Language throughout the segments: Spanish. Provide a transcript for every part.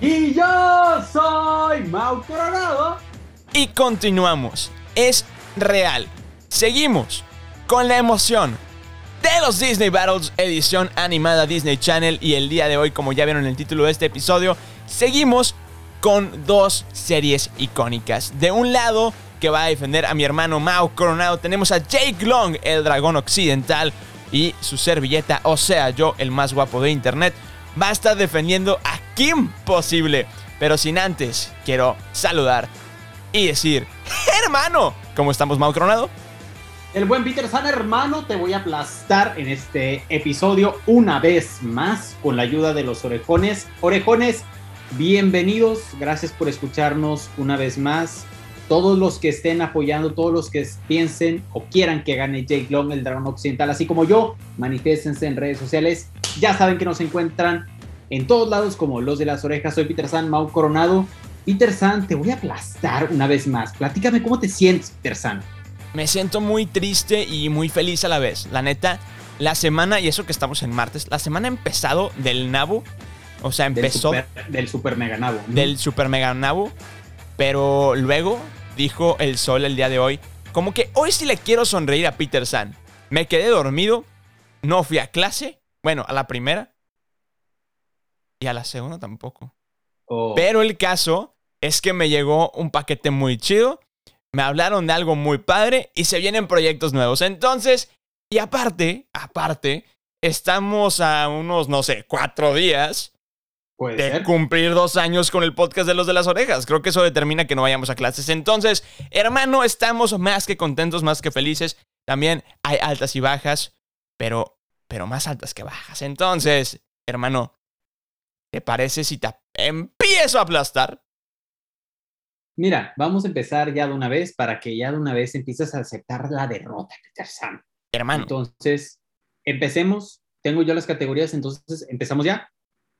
Y yo soy Mau Coronado. y continuamos. Es real. Seguimos con la emoción de los Disney Battles edición animada Disney Channel y el día de hoy, como ya vieron en el título de este episodio, seguimos con dos series icónicas. De un lado, que va a defender a mi hermano Mao Coronado, tenemos a Jake Long, el dragón occidental, y su servilleta, o sea, yo, el más guapo de internet, va a estar defendiendo a Kim Posible. Pero sin antes, quiero saludar y decir, hermano, ¿cómo estamos, Coronado? El buen Peter San, hermano, te voy a aplastar en este episodio una vez más con la ayuda de los orejones. Orejones, bienvenidos. Gracias por escucharnos una vez más. Todos los que estén apoyando, todos los que piensen o quieran que gane Jake Long, el dragón occidental, así como yo, manifiéstense en redes sociales. Ya saben que nos encuentran en todos lados como los de las orejas. Soy Peter San, Mau Coronado. Peter San, te voy a aplastar una vez más. Platícame cómo te sientes, Peter San. Me siento muy triste y muy feliz a la vez. La neta, la semana, y eso que estamos en martes, la semana ha empezado del Nabu. O sea, Del empezó super, del super mega nabo. del Super Mega Nabu. Pero luego dijo el sol el día de hoy. Como que hoy sí le quiero sonreír a Peter San. Me quedé dormido. No fui a clase. Bueno, a la primera. Y a la segunda tampoco. Oh, Pero el caso es que me llegó un paquete muy chido. Me hablaron de algo muy padre y se vienen proyectos nuevos. Entonces, y aparte, aparte, estamos a unos, no sé, cuatro días de ser. cumplir dos años con el podcast de los de las orejas. Creo que eso determina que no vayamos a clases. Entonces, hermano, estamos más que contentos, más que felices. También hay altas y bajas, pero, pero más altas que bajas. Entonces, hermano, ¿te parece si te empiezo a aplastar? Mira, vamos a empezar ya de una vez para que ya de una vez empieces a aceptar la derrota, Peter San. Hermano, Entonces, empecemos. Tengo yo las categorías, entonces empezamos ya.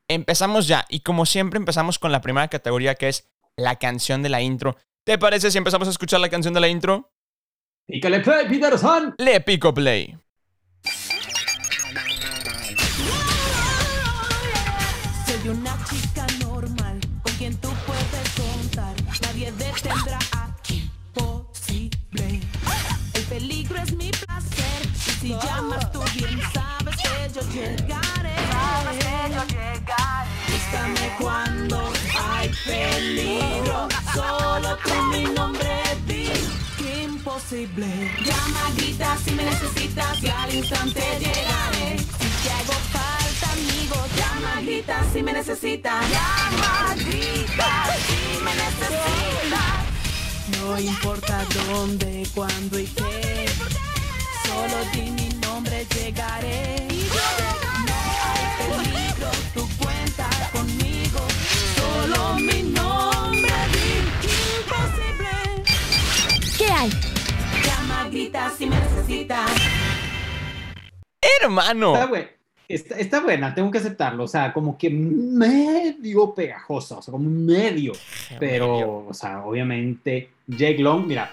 empezamos ya. Y como siempre, empezamos con la primera categoría que es la canción de la intro. ¿Te parece si empezamos a escuchar la canción de la intro? Pícale play, Peter San. Le pico play. Si llamas tú bien sabes que yo llegaré. Búscame cuando hay peligro. Solo tú mi nombre di. Imposible. Llama, grita si me necesitas y al instante llegaré. Si te hago falta, amigo, llama, grita si me necesitas. Llama, grita si me necesitas. No importa dónde, cuándo y qué. Solo di mi nombre, llegaré. No hay peligro, tú cuenta conmigo. Solo mi nombre, di imposible. ¿Qué hay? Llama, grita si me necesitas. Hermano. Está, bue- está, está buena, tengo que aceptarlo. O sea, como que medio pegajosa, o sea, como medio. Pero, o sea, obviamente, Jake Long, mira,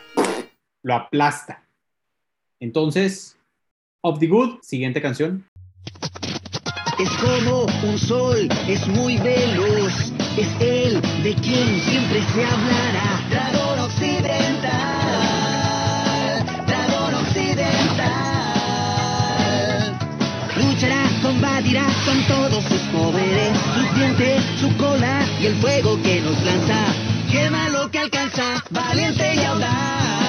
lo aplasta. Entonces, Of the Good, siguiente canción. Es como un sol, es muy veloz, es el de quien siempre se hablará. Dragón occidental, dragón occidental. Luchará, combatirá con todos sus poderes, sus dientes, su cola y el fuego que nos lanza. Quema lo que alcanza, valiente y audaz.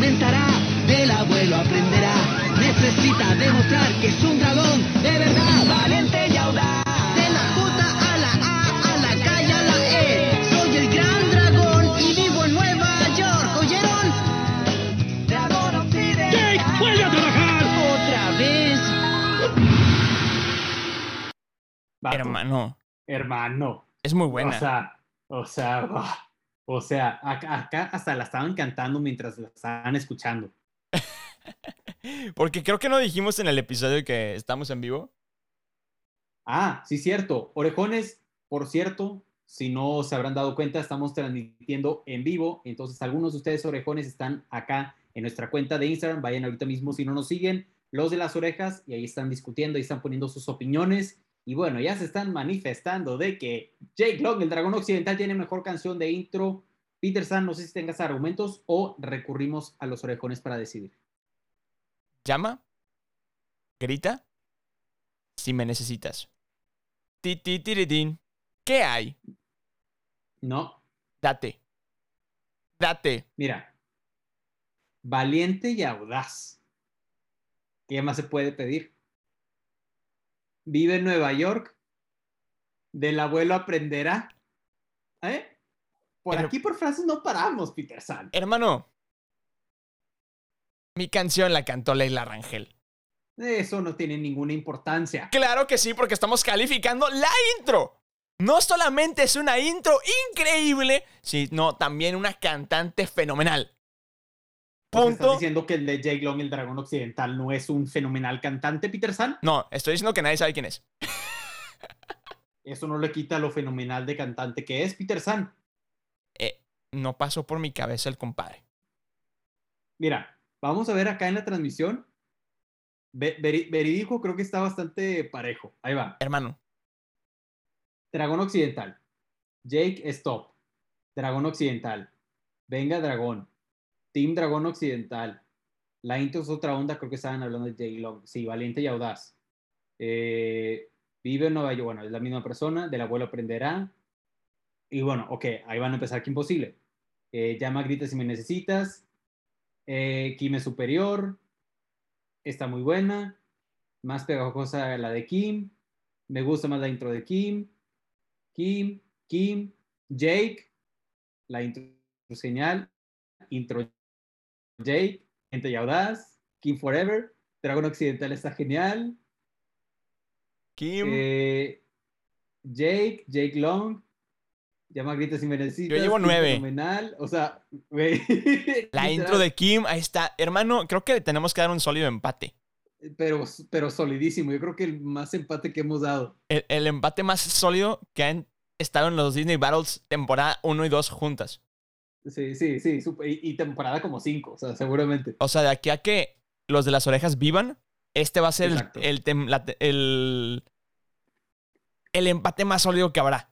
aumentará, del abuelo aprenderá. Necesita demostrar que es un dragón de verdad, valiente y audaz. De la J a la A, a la calle a la E. Soy el gran dragón y vivo en Nueva York, ¿oyeron? Dragón Occidental. ¡Jake, vuelve a trabajar! Otra vez. Hermano. Hermano. Es muy buena. O sea, o sea o sea, acá, acá hasta la estaban cantando mientras la estaban escuchando. Porque creo que no dijimos en el episodio que estamos en vivo. Ah, sí, cierto. Orejones, por cierto, si no se habrán dado cuenta, estamos transmitiendo en vivo. Entonces, algunos de ustedes, orejones, están acá en nuestra cuenta de Instagram. Vayan ahorita mismo si no nos siguen, los de las orejas, y ahí están discutiendo, ahí están poniendo sus opiniones. Y bueno, ya se están manifestando de que Jake Long, el dragón occidental, tiene mejor canción de intro. Peter San, no sé si tengas argumentos o recurrimos a los orejones para decidir. Llama, grita, si me necesitas. Ti, ti, tiritín. ¿Qué hay? No, Date. Date. mira. Valiente y audaz. ¿Qué más se puede pedir? Vive en Nueva York. Del abuelo aprenderá. ¿Eh? Por Pero- aquí por frases no paramos, Peter San. Hermano, mi canción la cantó Leila Rangel. Eso no tiene ninguna importancia. Claro que sí, porque estamos calificando la intro. No solamente es una intro increíble, sino también una cantante fenomenal. ¿Estás Punto. diciendo que el de Jake Long, el dragón occidental, no es un fenomenal cantante, Peter San? No, estoy diciendo que nadie sabe quién es. Eso no le quita lo fenomenal de cantante que es, Peter San. Eh, no pasó por mi cabeza el compadre. Mira, vamos a ver acá en la transmisión. Verídico creo que está bastante parejo. Ahí va. Hermano, Dragón Occidental. Jake Stop. Dragón Occidental. Venga Dragón. Team Dragón Occidental. La intro es otra onda, creo que estaban hablando de Jake Long. Sí, valiente y audaz. Eh, vive en Nueva York. Bueno, es la misma persona. Del abuelo aprenderá. Y bueno, ok, ahí van a empezar que imposible. Eh, llama, grita si me necesitas. Eh, Kim es superior. Está muy buena. Más pegajosa la de Kim. Me gusta más la intro de Kim. Kim, Kim, Jake, la intro señal, intro Jake, Gente y Audaz, Kim Forever, Dragón Occidental está genial, Kim. eh, Jake, Jake Long, llama grita si me necesitas. Yo llevo nueve. Fenomenal, o sea, güey, la intro de Kim, ahí está. Hermano, creo que le tenemos que dar un sólido empate. Pero, pero solidísimo, yo creo que el más empate que hemos dado. El, el empate más sólido que han estado en los Disney Battles temporada 1 y 2 juntas. Sí, sí, sí, y, y temporada como cinco, o sea, seguramente. O sea, de aquí a que los de las orejas vivan, este va a ser el, Exacto. el, la el, el empate más sólido que habrá.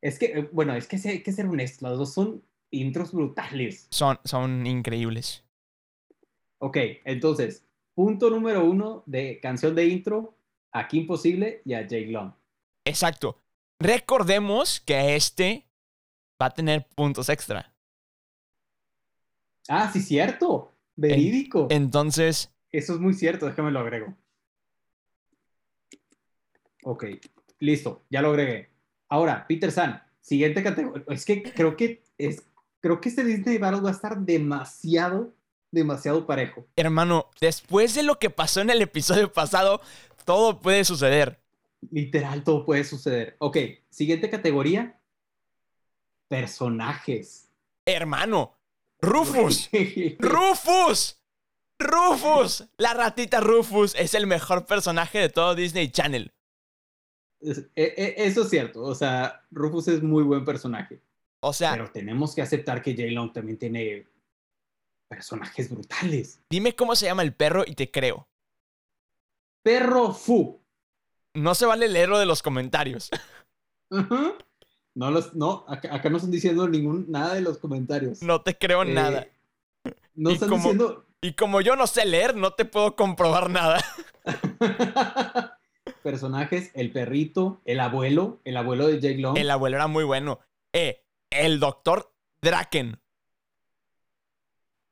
Es que, eh, bueno, es que hay que ser honestos, las dos son intros brutales. Son, son increíbles. Ok, entonces, punto número uno de canción de intro, a Kim Possible y a Jake Long. Exacto. Recordemos que este va a tener puntos extra. Ah, sí, cierto. Verídico. Entonces, Eso es muy cierto, déjame lo agrego. Ok, listo, ya lo agregué. Ahora, Peter San, siguiente categoría. Es que creo que es, creo que este Disney Battle va a estar demasiado, demasiado parejo. hermano, después de lo que pasó en el episodio pasado, todo puede suceder. Literal, todo puede suceder. Ok, siguiente categoría. Personajes. Hermano, Rufus. Rufus. Rufus. La ratita Rufus es el mejor personaje de todo Disney Channel. E- e- Eso es cierto. O sea, Rufus es muy buen personaje. O sea, Pero tenemos que aceptar que Jay Long también tiene personajes brutales. dime cómo se llama el perro y te creo. Perro Fu. No se vale leerlo de los comentarios. Ajá. No, los, no acá, acá no están diciendo ningún, nada de los comentarios. No te creo Eh, nada. No y están como- diciendo. Y como yo no sé leer, no te puedo comprobar nada. personajes, el perrito, el abuelo, el abuelo de Jake Long. El abuelo era muy bueno. Eh, el doctor Draken.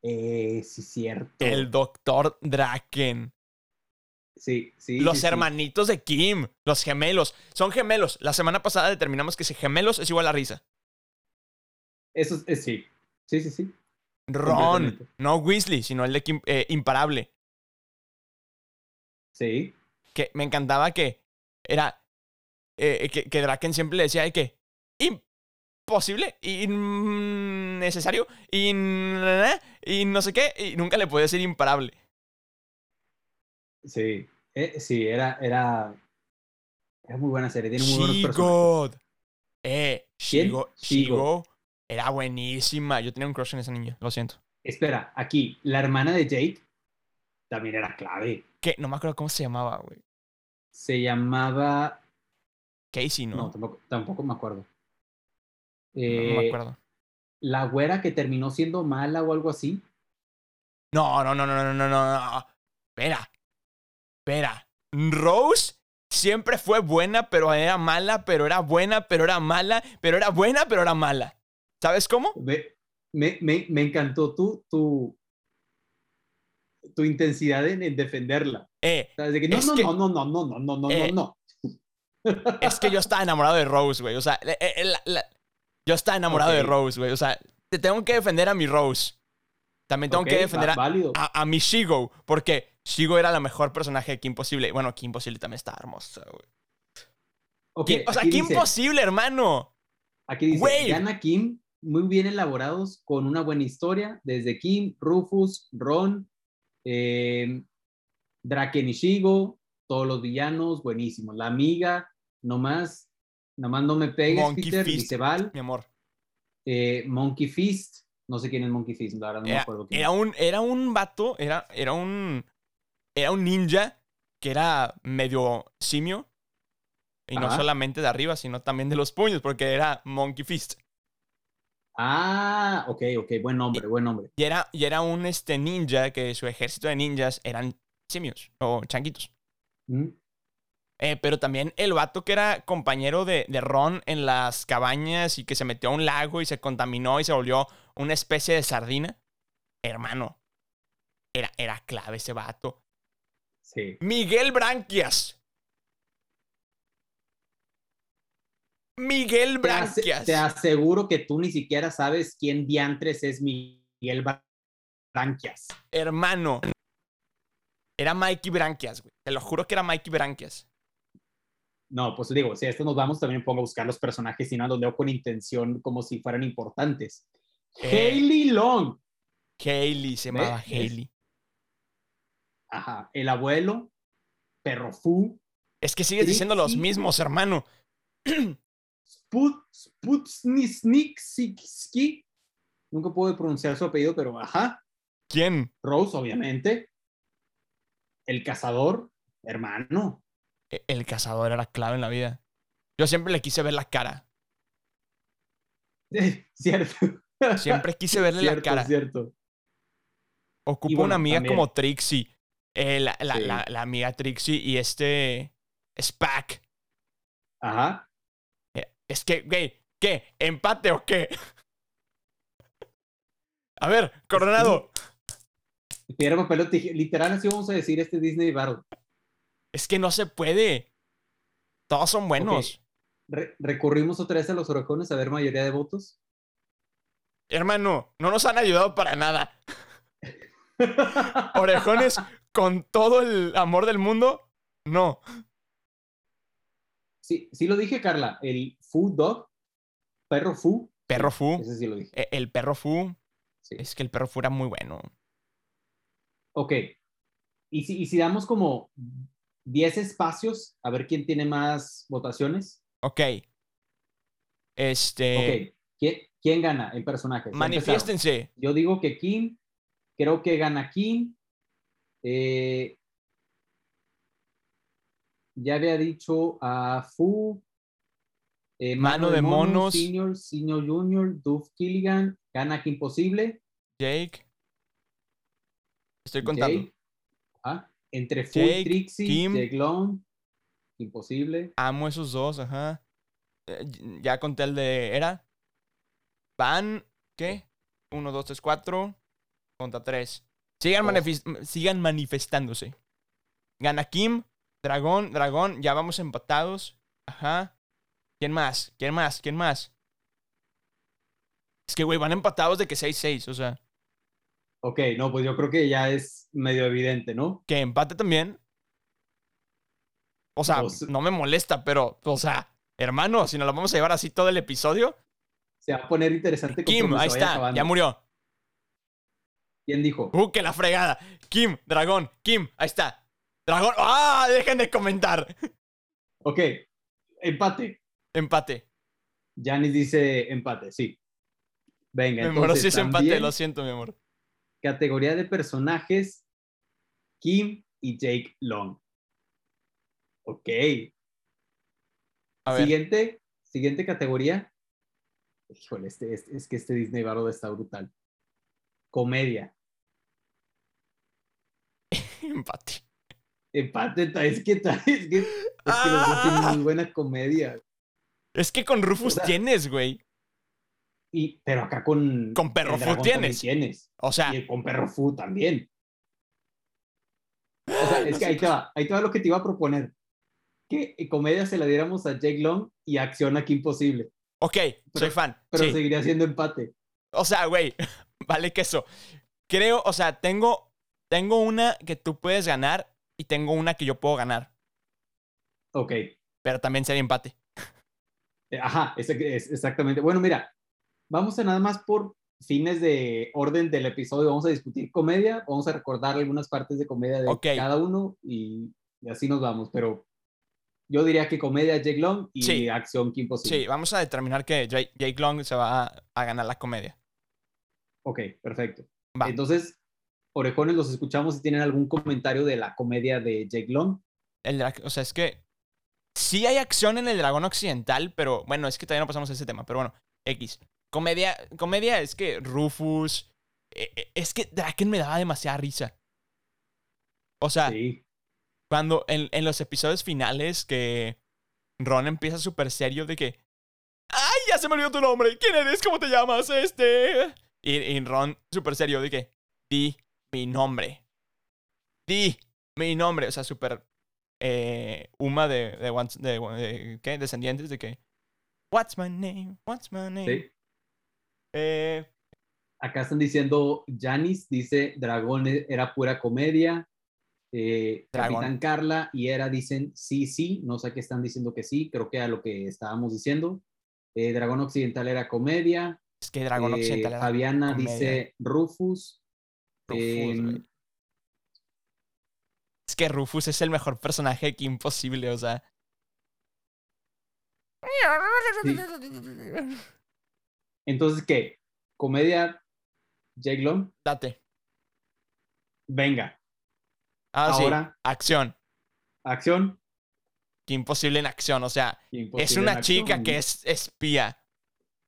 Eh, sí, cierto. El doctor Draken. Sí, sí. los sí, sí. hermanitos de Kim. Los gemelos. Son gemelos. La semana pasada determinamos que si gemelos es igual a risa. Eso es, es- sí. Sí, sí, sí. Ron. No Weasley, sino el de Kim, eh, Imparable. Sí. Que me encantaba que era eh, que, que Draken siempre le decía de que imposible, innecesario, in, y no sé qué, y nunca le podía decir imparable. Sí, eh, sí, era, era, era muy buena serie. Tiene muy buenos personajes. She-God. Eh. Shigo. Shigo era buenísima. Yo tenía un crush en esa niña, lo siento. Espera, aquí, la hermana de Jake también era clave. Que no me acuerdo cómo se llamaba, güey. Se llamaba. Casey, ¿no? No, tampoco, tampoco me acuerdo. No, no me Eh, acuerdo. La güera que terminó siendo mala o algo así. No, no, no, no, no, no, no, no. Espera. Espera. Rose siempre fue buena, pero era mala, pero era buena, pero era mala, pero era buena, pero era mala. ¿Sabes cómo? Me, me, me encantó tu, tu, tu intensidad en, en defenderla. Eh, O sea, de que, no, no, que- no, no, no, no, no, no, no, Eh, no, no. es que yo estaba enamorado de Rose, güey. O sea, eh, eh, la- la- yo estaba enamorado de. Rose, güey. O sea, te tengo que defender a mi Rose. También tengo que defender a, a, a mi Shigo, porque Shigo era la mejor personaje de Kim Possible. Bueno, Kim Possible también está hermosa, güey. Kim- o sea, Kim dice- Possible, hermano. Aquí dice, Güey. Yana Kim, muy bien elaborados, con una buena historia, desde Kim, Rufus, Ron, eh, Draken y Shigo, todos los villanos, buenísimos. La amiga, nomás, nomás no me pegues, Monkey Peter, Fist. Mi amor. eh, Monkey Fist, no sé quién es Monkey Fist, la verdad no me acuerdo quién era un, era un vato, era, era un. Era un ninja que era medio simio. Y no solamente de arriba, sino también de los puños, porque era Monkey Fist. Ah, ok, ok, buen nombre, buen nombre. Y era, y era un este, ninja que su ejército de ninjas eran simios o changuitos. Mm, Eh, pero también el vato que era compañero de, de Ron en las cabañas y que se metió a un lago y se contaminó y se volvió una especie de sardina. Hermano, era, era clave ese vato. Sí. Miguel Branquias. Miguel Branquias. te aseguro que tú ni siquiera sabes quién diantres es Miguel Bra- Branquias. Hermano. Era Mikey Branquias, güey. Te lo juro que era Mikey Branquias. No, pues digo, si a esto nos vamos, también pongo a buscar los personajes y no los leo con intención como si fueran importantes. Eh. Hayley Long. Hailey se llamaba ¿Ves? Hailey. Ajá. El abuelo. Perro Fu. Es que sigues diciendo los mismos, hermano. Sput, Sputnitsky. Nunca puedo pronunciar su apellido, pero ajá. ¿Quién? Rose, obviamente. El cazador. Hermano. E- El cazador era clave en la vida. Yo siempre le quise ver la cara. Cierto. Siempre quise verle la cara. cierto. Ocupo Y bueno, una amiga también- como Trixie. Eh, la, la- Sí. la- la amiga Trixie y este. Spack. Ajá. Eh, Es que, güey, ¿qué? ¿Empate o qué? A ver, Coronado. Piedra, papel. Literal, así vamos a decir este Disney Battle. Es que no se puede. Todos son buenos. Re- recurrimos otra vez a los orejones a ver mayoría de votos. Hermano, no nos han ayudado para nada. Orejones con todo el amor del mundo. No. sí, sí lo dije, Carla. El Food Dog, perro Fu. Perro Fu. Ese sí lo dije. E- El perro Fu. Sí. Es que el perro Fu era muy bueno. Ok. Y si, y si damos como 10 espacios, a ver quién tiene más votaciones. Ok. Este. ok. ¿Quién, quién gana el personaje? Empezaron. Yo digo que Kim. Creo que gana Kim. Eh, ya había dicho a Fu. eh, Mano de Monos. Senior, Senior Junior, Duff Killigan, gana Kim Posible. Jake. Estoy contando. Jake, ajá, entre Fu Jake, y Trixie, Kim. Jake Long, Imposible. Amo esos dos, ajá. Eh, Ya conté el de. ¿Era? Van. ¿Qué? Uno, dos, tres, cuatro. Contra tres. Sigan, Oh. sigan manifestándose. Gana Kim. Dragón, dragón. Ya vamos empatados. Ajá. ¿Quién más? ¿Quién más? ¿Quién más? Es que, güey, van empatados de que 6-6. O sea, Ok, no, pues yo creo que ya es medio evidente, ¿no? que empate también. O sea, no me molesta, pero, o sea, hermano, si nos lo vamos a llevar así todo el episodio. Se va a poner interesante. Kim, ahí está, acabando. ya murió. ¿Quién dijo? Uh, que la fregada. Kim, dragón, Kim, ahí está. Dragón. ¡Ah! Dejen de comentar. Ok, empate. Empate. Janis dice empate, sí. Venga, Mi amor, entonces sí es empate, lo siento, mi amor. categoría de personajes, Kim y Jake Long. Ok. A ver. Siguiente, siguiente categoría. Híjole, este, este- es que este Disney Bardo está brutal. Comedia. Empate. Empate, es que, es que, es que los dos Ah. tienen muy buena comedia. Es que con Rufus O sea- tienes, güey. Y, pero acá con. Con Perro dragón tienes. O sea, Y con Perro Fu también. O sea, es que ahí te va, ahí te va lo que te iba a proponer. Que eh, comedia se la diéramos a Jake Long y acción aquí imposible. ok, soy fan. Pero sí. seguiría siendo empate. O sea, güey, vale que eso. Creo, o sea, tengo, tengo una que tú puedes ganar y tengo una que yo puedo ganar. Ok. Pero también sería empate. Eh, Ajá, es, es- exactamente. Bueno, mira, vamos a nada más por fines de orden del episodio. Vamos a discutir comedia, vamos a recordar algunas partes de comedia de Ok. cada uno y, y así nos vamos. Pero yo diría que comedia Jake Long y Sí. acción Kim Possible. Sí, vamos a determinar que Jake, Jake Long se va a, a ganar la comedia. Ok, perfecto. Va. Entonces, orejones, los escuchamos si tienen algún comentario de la comedia de Jake Long. El o sea, es que sí hay acción en el dragón occidental, pero bueno, es que todavía no pasamos a ese tema. Pero bueno, X. Comedia, comedia es que Rufus. eh, eh, es que Draken me daba demasiada risa. O sea, Sí, cuando en, en los episodios finales que Ron empieza súper serio de que. ¡Ay, ya se me olvidó tu nombre! ¿Quién eres? ¿Cómo te llamas? Este. Y, y Ron súper serio que. Di mi nombre. Di mi nombre. O sea, súper. Eh, Uma de, de, de- de- ¿Qué? Descendientes de que. What's my name? What's my name? sí. Eh, Acá están diciendo, Janis dice, Dragón e- era pura comedia. Eh. Capitán Carla y Era dicen, sí, sí. No sé qué están diciendo que sí. Creo que a lo que estábamos diciendo. Eh, Dragón Occidental era comedia. Es que Dragón Eh, Occidental Fabiana comedia. dice Rufus. Rufus, Eh, güey. Es que Rufus es el mejor personaje que imposible, o sea. entonces, ¿qué? ¿Comedia Jake Long? Date. Venga, Ah, Ahora- sí. Acción. acción. Que imposible en acción. O sea, es una acción. chica que es espía.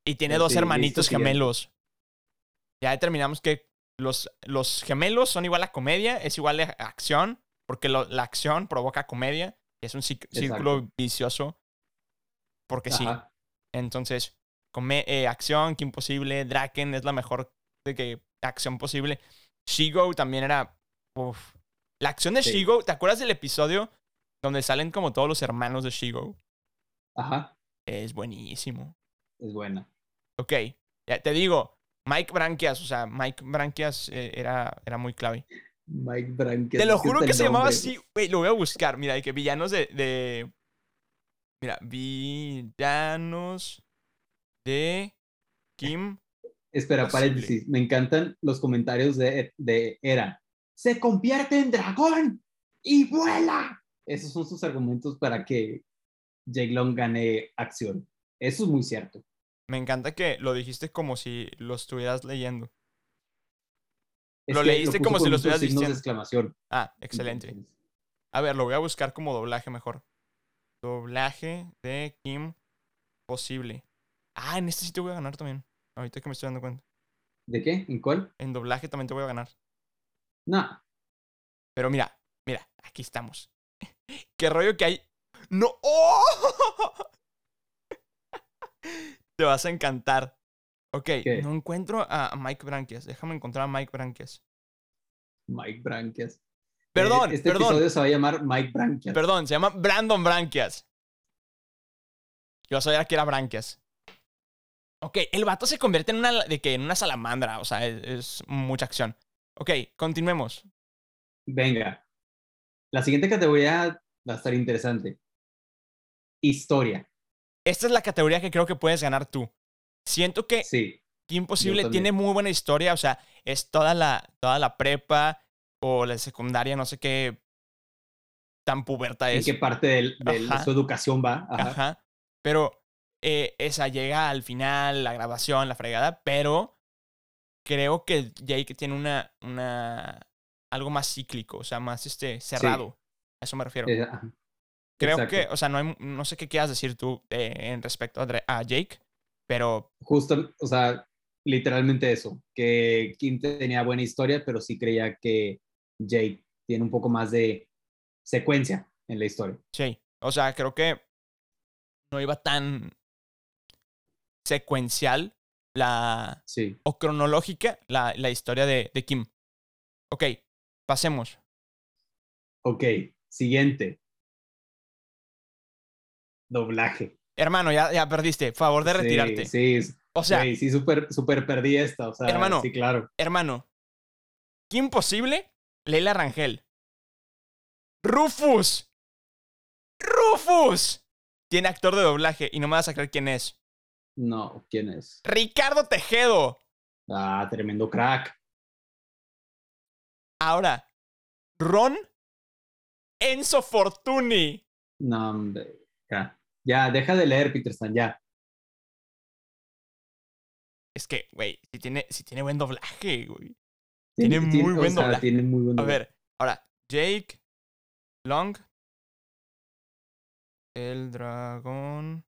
Y tiene dos hermanitos gemelos. Ya determinamos que los, los gemelos son igual a comedia, es igual a acción, porque lo- la acción provoca comedia. Es un círculo vicioso. Porque sí. Entonces, come- eh, acción, que imposible. Draken es la mejor de que acción posible. Shigo también era. uf. La acción de Sí. Shigo, ¿te acuerdas del episodio donde salen como todos los hermanos de Shigo? Ajá, Es buenísimo. es buena. Ok, ya te digo, Mike Branquias, o sea, Mike Branquias eh, era, era muy clave. Mike Branques. Te lo juro que se llamaba así. Güey, lo voy a buscar. Mira, de que villanos de. de- mira, villanos de Kim. Espera, Posible. paréntesis. Me encantan los comentarios de, de Era. Se convierte en dragón y vuela. Esos son sus argumentos para que Jake Long gane acción. Eso es muy cierto. Me encanta que lo dijiste como si lo estuvieras leyendo. Es Lo leíste como si lo estuvieras de diciendo. exclamación. Ah, excelente. A ver, lo voy a buscar como doblaje mejor. Doblaje de Kim posible. Ah, en este sí te voy a ganar también. Ahorita que me estoy dando cuenta. ¿De qué? ¿En cuál? En doblaje también te voy a ganar. No. Pero mira, mira, aquí estamos. ¿Qué rollo que hay? ¡No! ¡Oh! Te vas a encantar. Ok, ¿Qué? no encuentro a Mike Branquias. Déjame encontrar a Mike Branquias. Mike Branquias. Perdón, Eh, Este perdón, episodio se va a llamar Mike Branquias. perdón. Se llama Brandon Branquias. Yo sabía que era Branquias. Ok, el vato se convierte en una, de que, en una salamandra. O sea, es, es mucha acción. Ok, continuemos. Venga. La siguiente categoría va a estar interesante. Historia, Esta es la categoría que creo que puedes ganar tú. Siento que sí. Kim Imposible tiene muy buena historia, o sea, es toda la, toda la prepa o la secundaria, no sé qué tan puberta ¿En es. qué parte del- del- de su educación va? Ajá. Ajá. Pero eh, esa llega al final, la grabación, la fregada, pero creo que Jake tiene una, una algo más cíclico, o sea, más este cerrado. A eso me refiero. Eh, ajá. Creo exacto. que, o sea, no, hay- no sé qué quieras decir tú eh, en respecto a Jake, pero Justo, o sea, literalmente eso, que Kim tenía buena historia, pero sí creía que Jake tiene un poco más de secuencia en la historia. Sí, o sea, creo que no iba tan secuencial la Sí. o cronológica la, la historia de, de Kim. Ok, pasemos. Ok, siguiente. Doblaje. Hermano, ya, ya perdiste. Favor de Sí, retirarte. Sí, O sea, güey, sí, súper súper perdí esta. O sea, Hermano. sí, claro. hermano. Kim Posible, Leila Rangel. Rufus. Rufus. Tiene actor de doblaje y no me vas a creer quién es. No, ¿quién es? Ricardo Tejedo. Ah, tremendo crack. Ahora, Ron Enzo Fortuny. No, hombre. Ya, ya, deja de leer, Peter Stan, ya. Es que, güey, si tiene, si tiene buen doblaje, güey. Tiene muy o buen sea, doblaje. Tiene muy buen A doblaje. ver, ahora, Jake Long. El dragón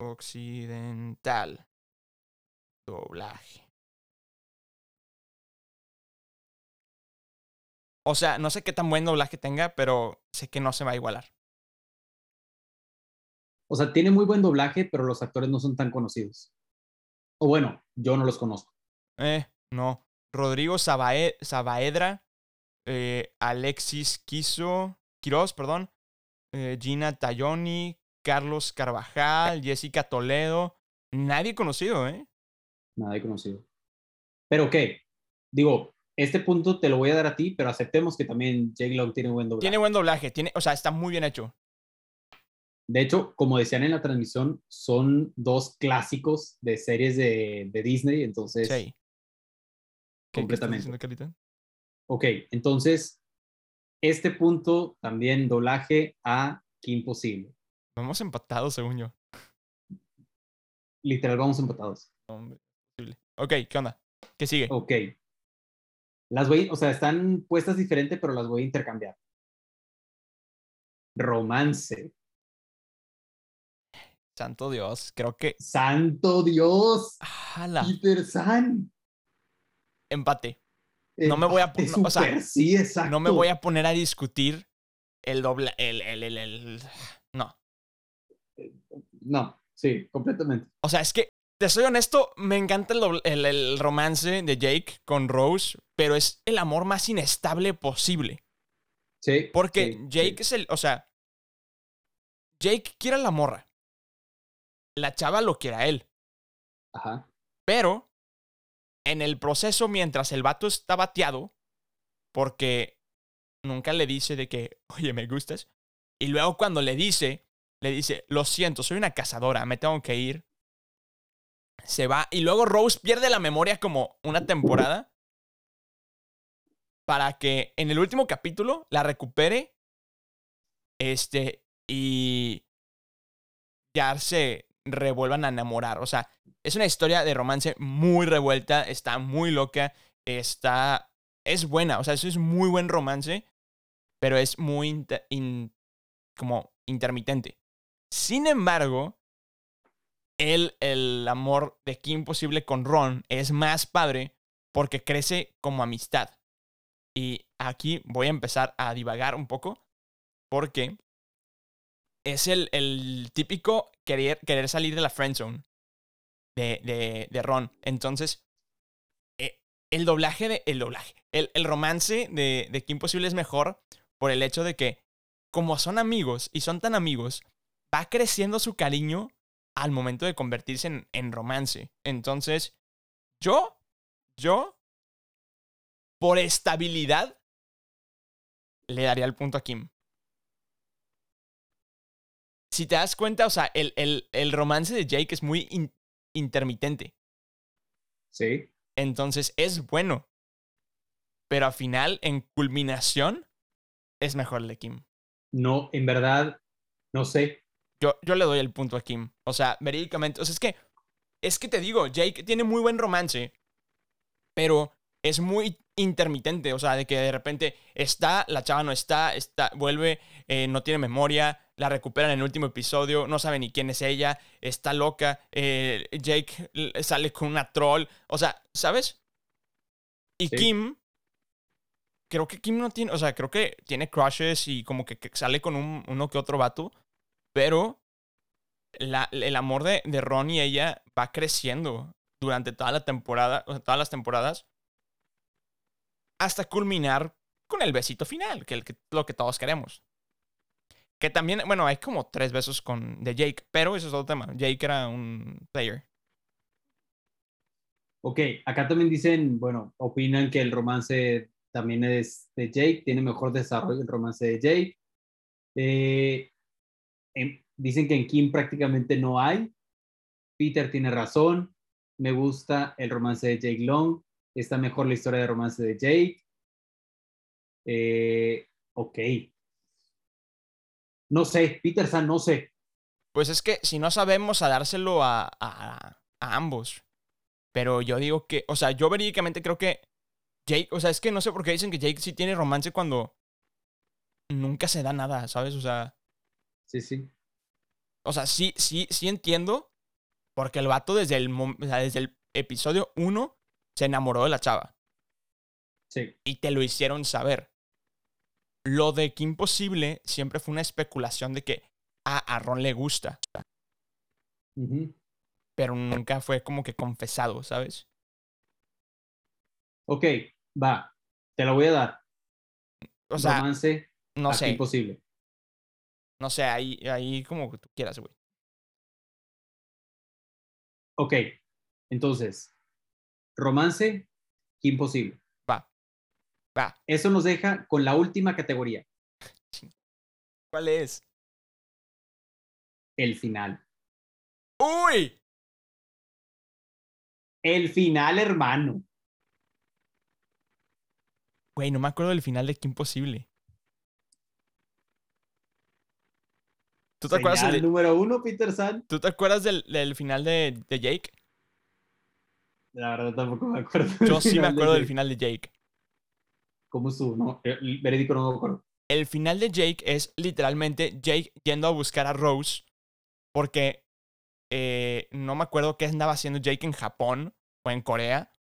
occidental. Doblaje. O sea, no sé qué tan buen doblaje tenga, pero sé que no se va a igualar. O sea, tiene muy buen doblaje, pero los actores no son tan conocidos. O bueno, yo no los conozco. Eh, no. Rodrigo Sabae- Sabaedra, eh, Alexis Quiso, Quiroz, perdón, eh, Gina Tayoni, Carlos Carvajal, Jessica Toledo. Nadie conocido, ¿eh? Nada he conocido. Pero qué, digo, este punto te lo voy a dar a ti, pero aceptemos que también Jake Long tiene buen doblaje. Tiene buen doblaje, tiene, o sea, está muy bien hecho. De hecho, como decían en la transmisión, son dos clásicos de series de, de Disney, entonces, Sí. ¿Qué- qué estás completamente. diciendo, ok, entonces, este punto también doblaje a Kim Possible. Vamos empatados, según yo. Literal, vamos empatados. Hombre. Ok, ¿qué onda? ¿Qué sigue? Ok. Las voy, o sea, están puestas diferente, pero las voy a intercambiar. Romance. Santo Dios, creo que. Santo Dios. ¡Hala! Peter San. Empate. No me voy a Empate pon- no, o sea, súper, sí, exacto. No me voy a poner a discutir el doble. El, el, el, el- No. No, sí, completamente. O sea, es que, te soy honesto, me encanta el, doble- el- el romance de Jake con Rose, pero es el amor más inestable posible. Sí. Porque sí, Jake sí. es el. O sea. Jake quiere a la morra. La chava lo quiere a él. Ajá. Pero. En el proceso, mientras el vato está bateado. Porque nunca le dice de que, oye, me gustas. Y luego cuando le dice, le dice, lo siento, soy una cazadora, me tengo que ir. Se va. Y luego Rose pierde la memoria como una temporada. Para que en el último capítulo la recupere. Este. Y. Ya se revuelvan a enamorar. O sea, es una historia de romance muy revuelta. Está muy loca. Está. Es buena. O sea, eso es muy buen romance. Pero es muy. como intermitente. Sin embargo. El, el amor de Kim Possible con Ron es más padre porque crece como amistad. Y aquí voy a empezar a divagar un poco porque es el, el típico querer, querer salir de la friendzone de, de, de Ron. Entonces, eh, el doblaje de. El doblaje. El, el romance de, de Kim Possible es mejor por el hecho de que, como son amigos y son tan amigos, va creciendo su cariño al momento de convertirse en, en romance. Entonces, yo, yo, por estabilidad, le daría el punto a Kim. Si te das cuenta, o sea, el, el- el romance de Jake es muy in- intermitente. Sí. Entonces es bueno. Pero al final, en culminación, es mejor el de Kim. No, en verdad, no sé. Yo, yo le doy el punto a Kim. O sea, verídicamente. O sea, es que. Es que te digo, Jake tiene muy buen romance. Pero es muy intermitente. O sea, de que de repente está, la chava no está, está vuelve, eh, no tiene memoria, la recuperan en el último episodio, no sabe ni quién es ella, está loca. eh, Jake sale con una troll. O sea, ¿sabes? Y Sí. Kim. Creo que Kim no tiene. O sea, creo que tiene crushes y como que, que sale con un- uno que otro vato. Pero la- el amor de, de Ron y ella va creciendo durante toda la temporada, o sea, todas las temporadas, hasta culminar con el besito final, que es lo que todos queremos. Que también, bueno, hay como tres besos con de Jake, pero eso es otro tema. Jake era un player. Ok, acá también dicen, bueno, opinan que el romance también es de Jake, tiene mejor desarrollo el romance de Jake. Eh, en- dicen que en Kim prácticamente no hay. Peter tiene razón. Me gusta el romance de Jake Long. Está mejor la historia de romance de Jake. Eh, ok. No sé, Peter San, no sé. Pues es que si no sabemos a dárselo a, a, a ambos. Pero yo digo que, o sea, yo verídicamente creo que Jake, o sea, es que no sé por qué dicen que Jake sí tiene romance cuando nunca se da nada, ¿sabes? O sea, Sí, sí. o sea, sí, sí, sí entiendo. Porque el vato desde el, mom- o sea, desde el episodio 1 se enamoró de la chava. Sí. Y te lo hicieron saber. Lo de que imposible siempre fue una especulación de que ah, a Ron le gusta. Pero nunca fue como que confesado, ¿sabes? Ok, va. Te lo voy a dar. O sea, romance no sé. imposible. No sé, ahí, ahí como tú quieras, güey. Ok, entonces, romance, imposible. Va. Eso nos deja con la última categoría, ¿Cuál es? el final. ¡Uy! El final, hermano. Güey, no me acuerdo del final de Qué Imposible. ¿Tú te acuerdas, del- número uno, Peter San. ¿tú te acuerdas del, del final de, de Jake? La verdad tampoco me acuerdo. Yo sí me de acuerdo del final de Jake. ¿Cómo estuvo? No, el veredicto no me acuerdo. El final de Jake es literalmente Jake yendo a buscar a Rose porque eh, no me acuerdo qué andaba haciendo Jake en Japón o en Corea.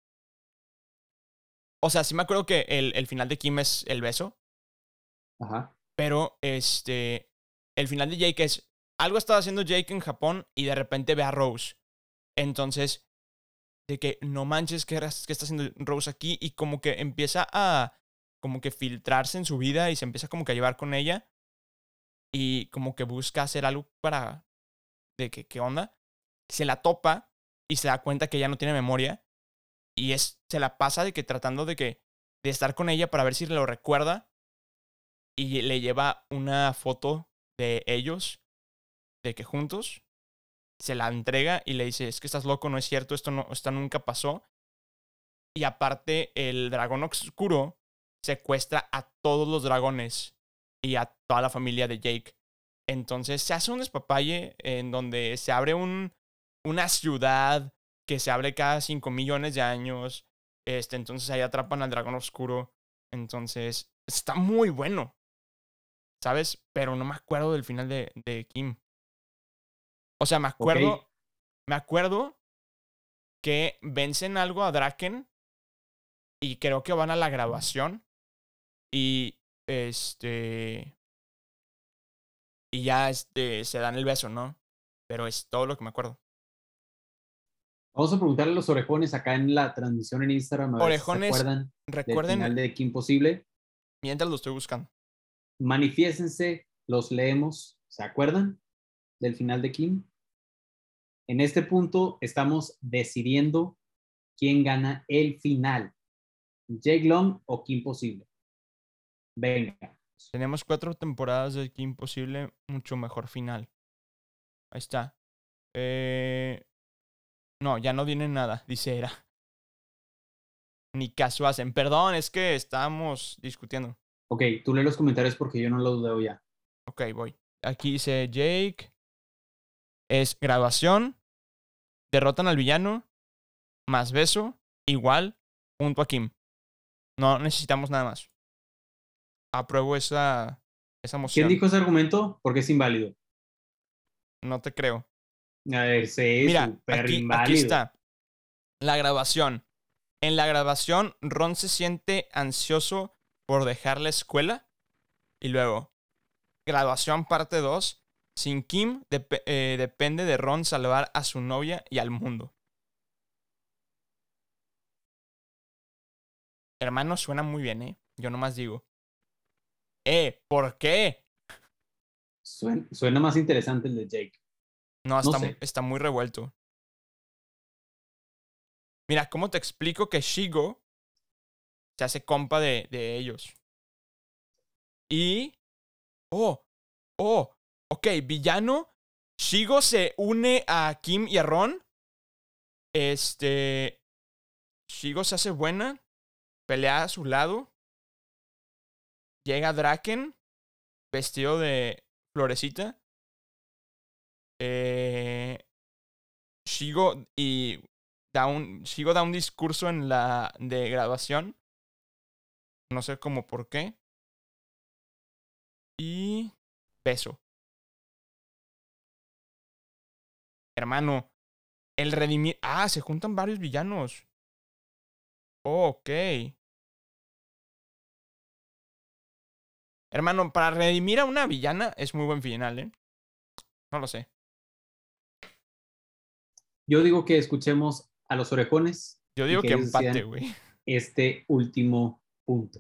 O sea, sí me acuerdo que el, el final de Kim es el beso, Ajá. pero este, el final de Jake es algo estaba haciendo Jake en Japón y de repente ve a Rose. Entonces, de que no manches, ¿qué, qué está haciendo Rose aquí? Y como que empieza a como que filtrarse en su vida y se empieza como que a llevar con ella. Y como que busca hacer algo para... De que, ¿qué onda? Se la topa y se da cuenta que ella no tiene memoria. Y es, se la pasa de que tratando de que... De estar con ella para ver si lo recuerda. Y le lleva una foto de ellos. De que juntos. Se la entrega y le dice, es que estás loco, no es cierto, esto, no, esto nunca pasó. Y aparte, el dragón oscuro secuestra a todos los dragones y a toda la familia de Jake. Entonces se hace un despapalle en donde se abre un, una ciudad que se abre cada 5 millones de años. Este, entonces ahí atrapan al dragón oscuro. Entonces está muy bueno. ¿Sabes? Pero no me acuerdo del final de, de Kim. O sea, me acuerdo. Me acuerdo que vencen algo a Draken. Y creo que van a la grabación. Y este. Y ya este, se dan el beso, ¿no? Pero es todo lo que me acuerdo. Vamos a preguntarle a los orejones acá en la transmisión en Instagram. A si Orejones, ¿Se acuerdan del Recuerden, final de Kim Imposible? mientras lo estoy buscando. Manifiéstense, los leemos. ¿Se acuerdan del final de Kim? En este punto estamos decidiendo quién gana el final. Jake Long o Kim Possible. Venga. Tenemos cuatro temporadas de Kim Imposible, mucho mejor final. Ahí está. Eh, no, ya no viene nada, dice Era. Ni caso hacen. Perdón, es que estábamos discutiendo. Ok, tú lee los comentarios porque yo no los leo ya. Ok, voy. Aquí dice Jake. Es graduación. Derrotan al villano. Más beso. Igual. Junto a Kim. No necesitamos nada más. Apruebo esa, esa moción. ¿Quién dijo ese argumento? Porque es inválido. No te creo. A ver, sí, Mira, súper aquí, inválido. aquí está. La grabación. En la grabación, Ron se siente ansioso por dejar la escuela. Y luego, graduación parte 2. Sin Kim, eh, depende de Ron salvar a su novia y al mundo. Hermano, suena muy bien, ¿eh? Yo nomás digo. Eh, ¿por qué? Suena, suena más interesante el de Jake. No, está, mu- sé. está muy revuelto. Mira, ¿cómo te explico que Shigo se hace compa de, de ellos? Y. Oh, oh, ok, villano. Shigo se une a Kim y a Ron. Este. Shigo se hace buena. Pelea a su lado. Llega Draken. Vestido de florecita. Eh, Shigo y da un Shigo da un discurso en la de graduación. No sé cómo por qué. Y beso. Hermano, el redimir. Ah, se juntan varios villanos. Oh, ok. Hermano, para redimir a una villana es muy buen final, ¿eh? No lo sé. Yo digo que escuchemos a los orejones Yo digo que empate, güey. este último punto.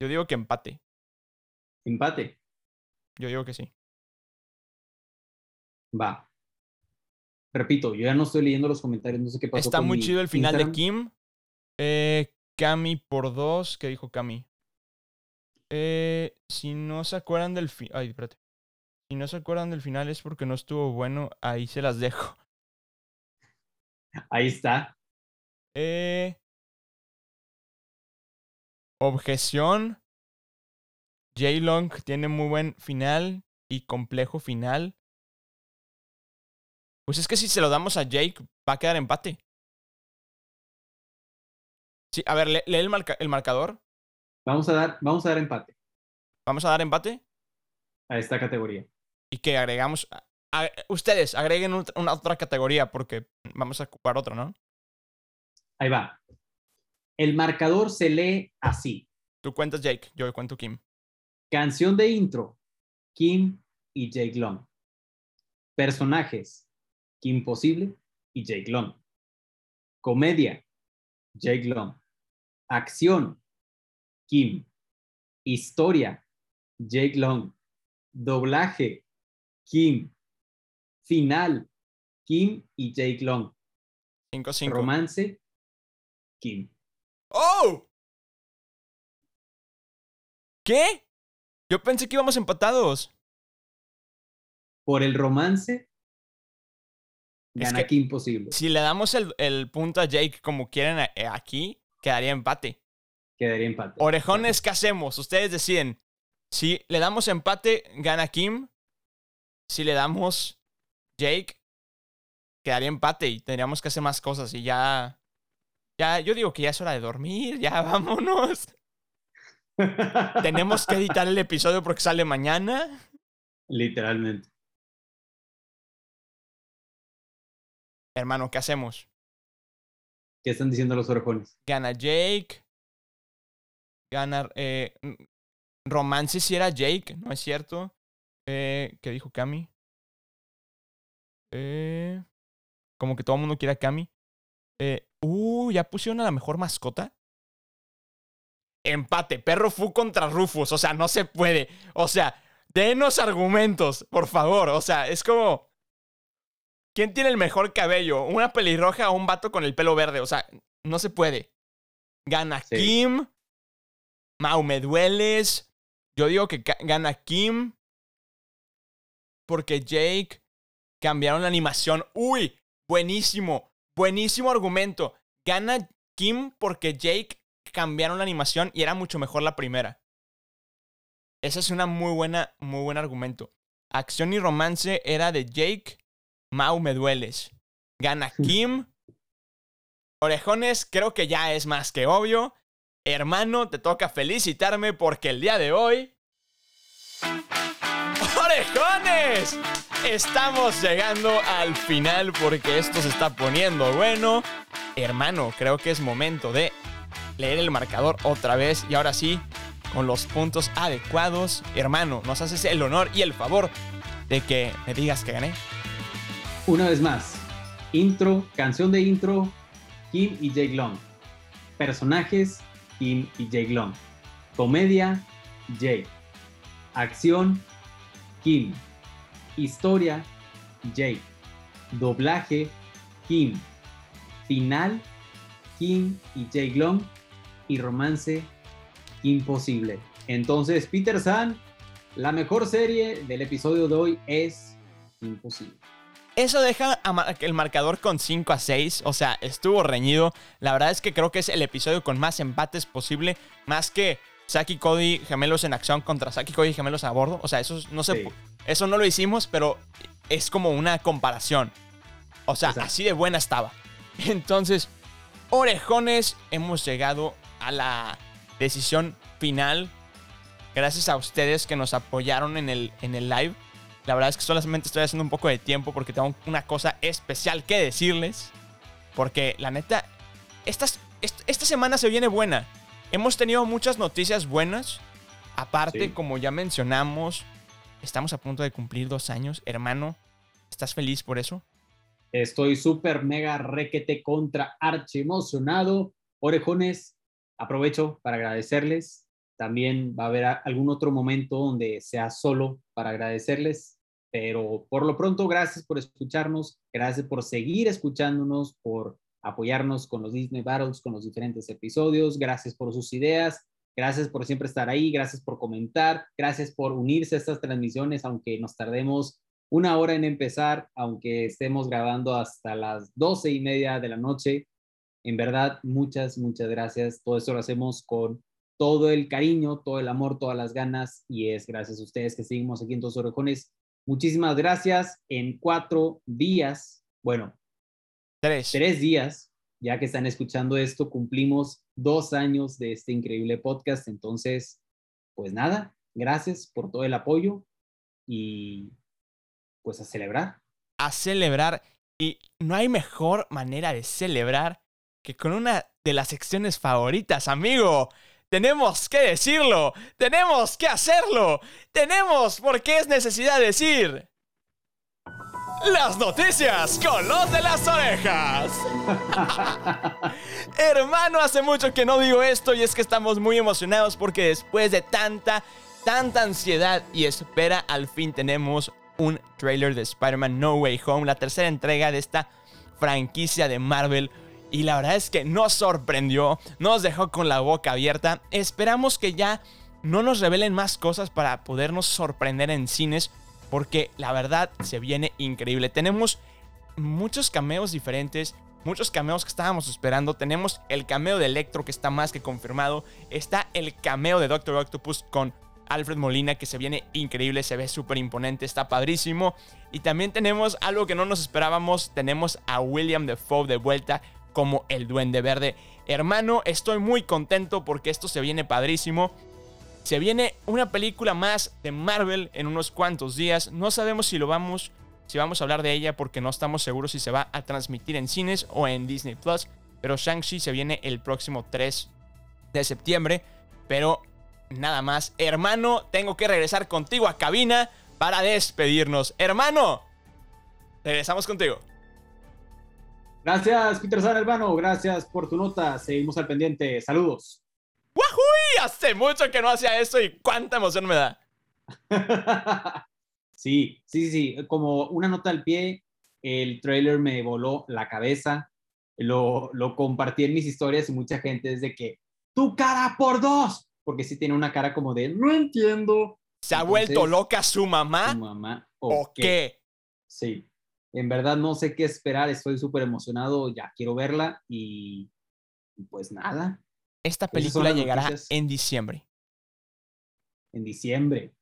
Yo digo que empate. Empate. Yo digo que sí. Va. Repito, yo ya no estoy leyendo los comentarios, no sé qué pasó. Está con muy mi chido el final de. Kim. Eh, Cami por dos. ¿Qué dijo Cami? Eh, si no se acuerdan del final. Ay, espérate. Si no se acuerdan del final es porque no estuvo bueno. Ahí se las dejo. Ahí está. Eh, objeción. J-Long tiene muy buen final y complejo final. Pues es que si se lo damos a Jake, va a quedar empate. Sí, a ver, lee, lee el, marca- el marcador. Vamos a dar, vamos a dar empate Vamos a dar empate. a esta categoría. Y que agregamos. a- a- ustedes agreguen una otra categoría porque vamos a ocupar otra, ¿no? Ahí va. El marcador se lee así. Tú cuentas Jake, yo cuento Kim. Canción de intro, Kim y Jake Long. Personajes, Kim Possible y Jake Long. Comedia, Jake Long. Acción, Kim. Historia, Jake Long. Doblaje, Kim. Final, Kim y Jake Long. 5-5. Romance, Kim. ¡Oh! ¿Qué? Yo pensé que íbamos empatados. Por el romance, Es gana que- Kim Possible. Si le damos el, el punto a Jake como quieren a- eh, aquí, quedaría empate. Quedaría empate. Orejones, ¿qué hacemos? Ustedes deciden. Si le damos empate, gana Kim. Si le damos Jake, quedaría empate y tendríamos que hacer más cosas y ya... Ya, yo digo que ya es hora de dormir, ya vámonos. Tenemos que editar el episodio porque sale mañana. Literalmente. Hermano, ¿qué hacemos? ¿Qué están diciendo los orejones? Gana Jake. Gana... Eh, romance si era Jake, ¿no es cierto? Eh, ¿Qué dijo Cami? Eh, como que todo el mundo quiere a Cami. Eh, uh, ya pusieron a la mejor mascota. Empate, perro Fu contra Rufus. O sea, no se puede. O sea, denos argumentos, por favor. O sea, es como. ¿Quién tiene el mejor cabello? ¿Una pelirroja o un vato con el pelo verde? O sea, no se puede. Gana Sí. Kim. Mau, me dueles. Yo digo que gana Kim. Porque Jake cambiaron la animación. Uy, buenísimo, buenísimo argumento. Gana Kim porque Jake cambiaron la animación y era mucho mejor la primera. Ese es una muy buena, muy buen argumento. Acción y romance era de Jake. Mau me dueles. Gana Kim. Orejones, creo que ya es más que obvio. Hermano, te toca felicitarme porque el día de hoy. ¡Orejones! Estamos llegando al final porque esto se está poniendo bueno. Hermano, creo que es momento de leer el marcador otra vez y ahora sí, con los puntos adecuados. Hermano, nos haces el honor y el favor de que me digas que gané. Una vez más, intro, canción de intro, Kim y Jake Long. Personajes, Kim y Jake Long. Comedia, Jake. Acción, Kim. Historia, Jake. Doblaje, Kim. Final, Kim y Jake Long. Y romance, imposible. Entonces, Peter San, la mejor serie del episodio de hoy es Imposible. Eso deja el marcador con 5 a 6. O sea, estuvo reñido. La verdad es que creo que es el episodio con más empates posible. Más que Saki Cody gemelos en acción contra Saki Cody gemelos a bordo. O sea, eso no se Sí. Eso no lo hicimos, pero es como una comparación. O sea, Exacto. así de buena estaba. Entonces, orejones, hemos llegado a la decisión final. Gracias a ustedes que nos apoyaron en el, en el live. La verdad es que solamente estoy haciendo un poco de tiempo porque tengo una cosa especial que decirles. Porque la neta, estas, est- esta semana se viene buena. Hemos tenido muchas noticias buenas. Aparte, Sí. como ya mencionamos, estamos a punto de cumplir dos años. Hermano, ¿estás feliz por eso? Estoy súper mega requete contra archi emocionado. Orejones, aprovecho para agradecerles. También va a haber algún otro momento donde sea solo para agradecerles. Pero por lo pronto, gracias por escucharnos. Gracias por seguir escuchándonos, por apoyarnos con los Disney Battles, con los diferentes episodios. Gracias por sus ideas. Gracias por siempre estar ahí. Gracias por comentar. Gracias por unirse a estas transmisiones, aunque nos tardemos una hora en empezar, aunque estemos grabando hasta las doce y media de la noche. En verdad, muchas, muchas gracias. Todo esto lo hacemos con todo el cariño, todo el amor, todas las ganas y es gracias a ustedes que seguimos aquí en Dos Orejones. Muchísimas gracias. En cuatro días, bueno, Tres. tres días, ya que están escuchando esto, cumplimos dos años de este increíble podcast. Entonces, pues nada, gracias por todo el apoyo y pues a celebrar. a celebrar. Y no hay mejor manera de celebrar que con una de las secciones favoritas, amigo. Tenemos que decirlo, tenemos que hacerlo, tenemos porque es necesidad decir. Las noticias con los de las orejas. Hermano, hace mucho que no digo esto y es que estamos muy emocionados porque después de tanta, tanta ansiedad y espera, al fin tenemos un trailer de Spider-Man No Way Home, la tercera entrega de esta franquicia de Marvel. Y la verdad es que nos sorprendió, nos dejó con la boca abierta. Esperamos que ya no nos revelen más cosas para podernos sorprender en cines, porque la verdad se viene increíble. Tenemos muchos cameos diferentes, muchos cameos que estábamos esperando. Tenemos el cameo de Electro que está más que confirmado. Está el cameo de Doctor Octopus con Alfred Molina que se viene increíble, se ve súper imponente, está padrísimo. Y también tenemos algo que no nos esperábamos, tenemos a William Defoe de vuelta como el Duende Verde. Hermano, estoy muy contento porque esto se viene padrísimo. Se viene una película más de Marvel en unos cuantos días. No sabemos si lo vamos, si vamos a hablar de ella porque no estamos seguros si se va a transmitir en cines o en Disney Plus. Pero Shang-Chi se viene el próximo 3 de septiembre. Pero nada más, hermano, tengo que regresar contigo a cabina para despedirnos. Hermano, regresamos contigo. Gracias, Peter San, hermano. Gracias por tu nota. Seguimos al pendiente. Saludos. ¡Wahui! Hace mucho que no hacía eso y cuánta emoción me da. sí, sí, sí. Como una nota al pie, el trailer me voló la cabeza. Lo, lo compartí en mis historias y mucha gente es de que, tu cara por dos. Porque sí tiene una cara como de, no entiendo. ¿Se ha Entonces, vuelto loca su mamá? Tu mamá. ¿O qué? Sí. En verdad no sé qué esperar, estoy súper emocionado, ya quiero verla y y pues nada, Esta película llegará noticias. en diciembre. en diciembre.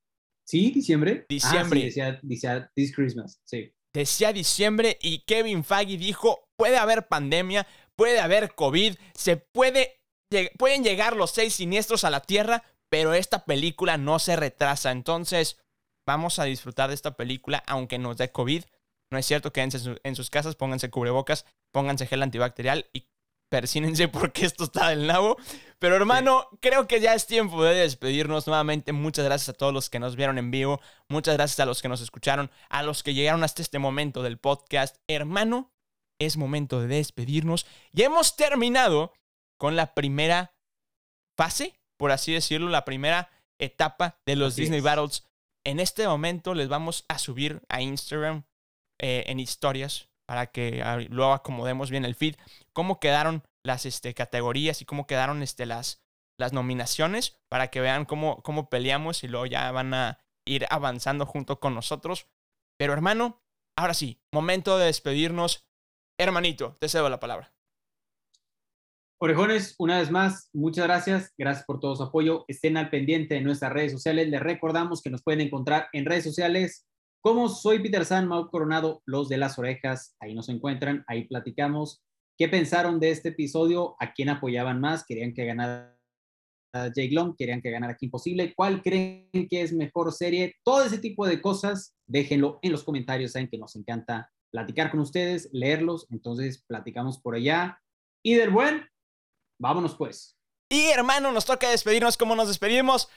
¿Sí? ¿Diciembre? Diciembre. Ah, sí, decía, decía This Christmas, sí. Decía diciembre y Kevin Feige dijo, puede haber pandemia, puede haber COVID, se puede, lleg- pueden llegar los seis siniestros a la Tierra, pero esta película no se retrasa. Entonces, vamos a disfrutar de esta película aunque nos dé COVID. No es cierto, quédense en, su- en sus casas, pónganse cubrebocas, pónganse gel antibacterial y persínense porque esto está del nabo. Pero hermano, creo que ya es tiempo de despedirnos nuevamente. Muchas gracias a todos los que nos vieron en vivo. Muchas gracias a los que nos escucharon, a los que llegaron hasta este momento del podcast. Hermano, es momento de despedirnos. Y hemos terminado con la primera fase, por así decirlo, la primera etapa de los Así Disney es. Battles. En este momento les vamos a subir a Instagram eh, en historias para que ah, luego acomodemos bien el feed cómo quedaron las este, categorías y cómo quedaron este, las, las nominaciones para que vean cómo, cómo peleamos y luego ya van a ir avanzando junto con nosotros. Pero hermano, ahora sí, momento de despedirnos. Hermanito, te cedo la palabra. Orejones, una vez más, muchas gracias. Gracias por todo su apoyo. Estén al pendiente de nuestras redes sociales. Les recordamos que nos pueden encontrar en redes sociales como soy Peter San, Mau Coronado, los de las orejas. Ahí nos encuentran, ahí platicamos. ¿Qué pensaron de este episodio? ¿A quién apoyaban más? ¿Querían que ganara Jake Long? ¿Querían que ganara Aquí Imposible? ¿Cuál creen que es mejor serie? Todo ese tipo de cosas, déjenlo en los comentarios. Saben que nos encanta platicar con ustedes, leerlos. Entonces, platicamos por allá. Y del buen, Vámonos pues. Y hermano, nos toca despedirnos como nos despedimos.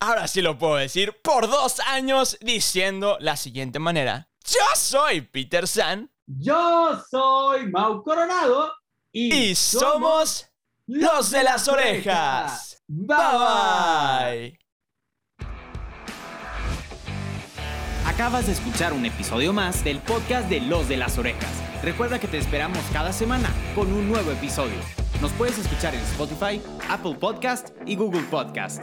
Ahora sí lo puedo decir por dos años diciendo la siguiente manera. Yo soy Peter San Yo soy Mau Coronado y, y somos los de las orejas. Bye Bye. Acabas de escuchar un episodio más del podcast de Los de las Orejas. Recuerda que te esperamos cada semana con un nuevo episodio. Nos puedes escuchar en Spotify, Apple Podcast y Google Podcast.